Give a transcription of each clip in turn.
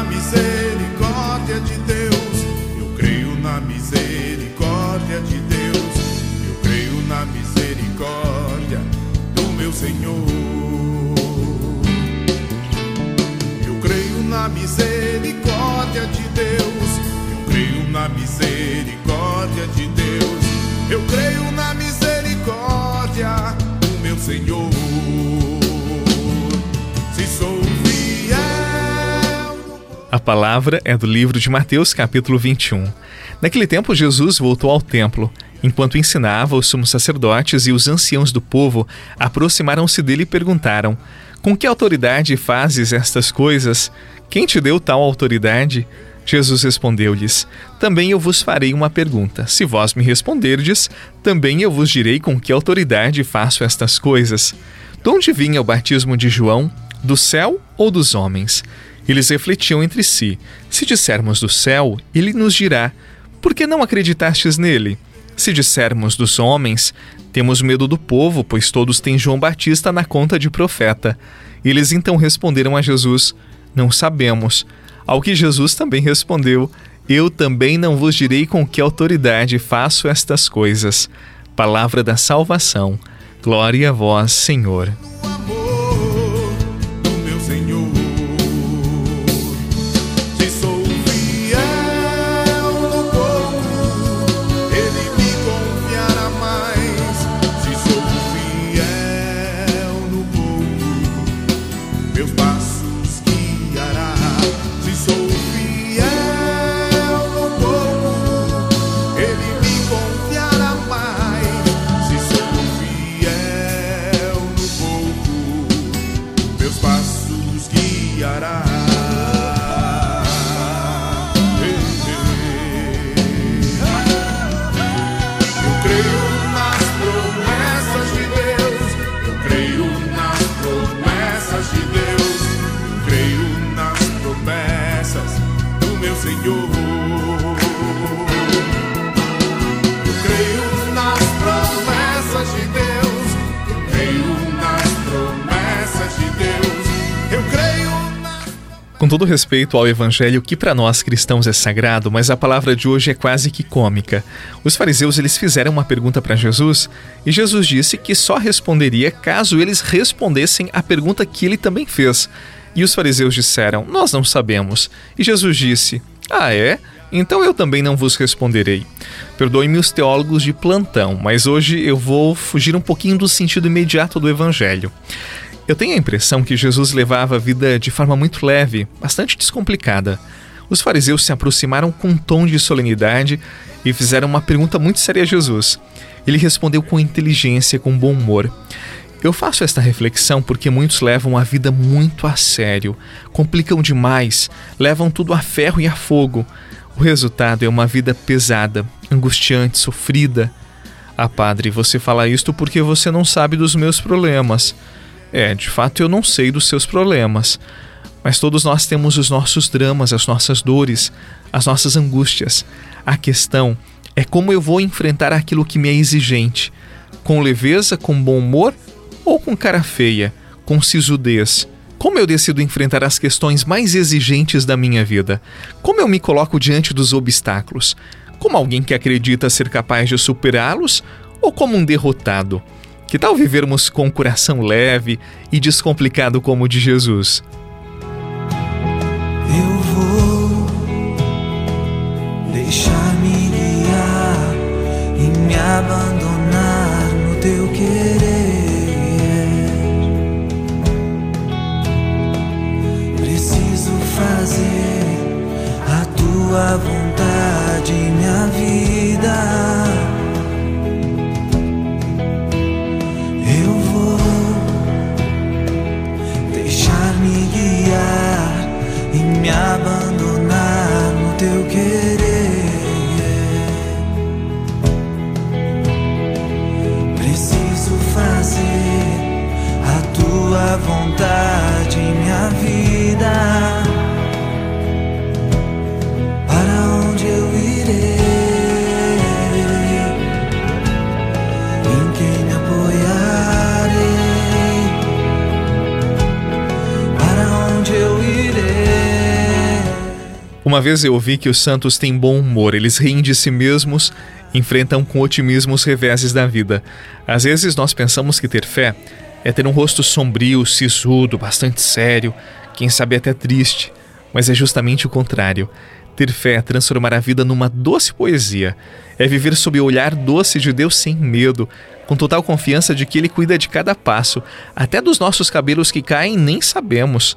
na misericórdia de Deus. Eu creio na misericórdia de Deus. Eu creio na misericórdia do meu Senhor. Eu creio na misericórdia de Deus. Eu creio na misericórdia de Deus. Eu creio na misericórdia A palavra é do livro de Mateus, capítulo 21. Naquele tempo, Jesus voltou ao templo. Enquanto ensinava, os sumos sacerdotes e os anciãos do povo aproximaram-se dele e perguntaram: Com que autoridade fazes estas coisas? Quem te deu tal autoridade? Jesus respondeu-lhes: Também eu vos farei uma pergunta. Se vós me responderdes, também eu vos direi com que autoridade faço estas coisas. De onde vinha o batismo de João? Do céu ou dos homens? Eles refletiam entre si: Se dissermos do céu, ele nos dirá: Por que não acreditastes nele? Se dissermos dos homens, temos medo do povo, pois todos têm João Batista na conta de profeta. Eles então responderam a Jesus: Não sabemos. Ao que Jesus também respondeu: Eu também não vos direi com que autoridade faço estas coisas. Palavra da salvação. Glória a vós, Senhor. Senhor. Eu creio nas promessas de Deus. Eu creio nas promessas de Deus. Eu creio nas Com todo respeito ao evangelho que para nós cristãos é sagrado, mas a palavra de hoje é quase que cômica. Os fariseus eles fizeram uma pergunta para Jesus e Jesus disse que só responderia caso eles respondessem a pergunta que ele também fez. E os fariseus disseram: "Nós não sabemos". E Jesus disse: "Ah, é? Então eu também não vos responderei. Perdoe-me os teólogos de plantão, mas hoje eu vou fugir um pouquinho do sentido imediato do evangelho. Eu tenho a impressão que Jesus levava a vida de forma muito leve, bastante descomplicada. Os fariseus se aproximaram com um tom de solenidade e fizeram uma pergunta muito séria a Jesus. Ele respondeu com inteligência, com bom humor. Eu faço esta reflexão porque muitos levam a vida muito a sério, complicam demais, levam tudo a ferro e a fogo. O resultado é uma vida pesada, angustiante, sofrida. Ah, padre, você fala isto porque você não sabe dos meus problemas. É, de fato eu não sei dos seus problemas. Mas todos nós temos os nossos dramas, as nossas dores, as nossas angústias. A questão é como eu vou enfrentar aquilo que me é exigente. Com leveza, com bom humor ou com cara feia, com sisudez? Como eu decido enfrentar as questões mais exigentes da minha vida? Como eu me coloco diante dos obstáculos? Como alguém que acredita ser capaz de superá-los ou como um derrotado? Que tal vivermos com um coração leve e descomplicado como o de Jesus? Eu vou deixar-me guiar e me abandonar Uma vez eu ouvi que os santos têm bom humor, eles riem de si mesmos, enfrentam com otimismo os reveses da vida. Às vezes nós pensamos que ter fé é ter um rosto sombrio, sisudo, bastante sério, quem sabe até triste, mas é justamente o contrário. Ter fé é transformar a vida numa doce poesia, é viver sob o olhar doce de Deus sem medo, com total confiança de que Ele cuida de cada passo, até dos nossos cabelos que caem nem sabemos.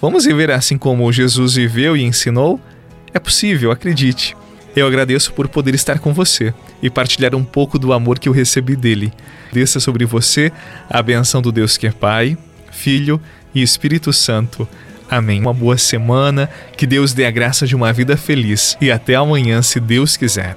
Vamos viver assim como Jesus viveu e ensinou? É possível, acredite. Eu agradeço por poder estar com você e partilhar um pouco do amor que eu recebi dele. Desça sobre você a benção do Deus que é Pai, Filho e Espírito Santo. Amém. Uma boa semana, que Deus dê a graça de uma vida feliz e até amanhã, se Deus quiser.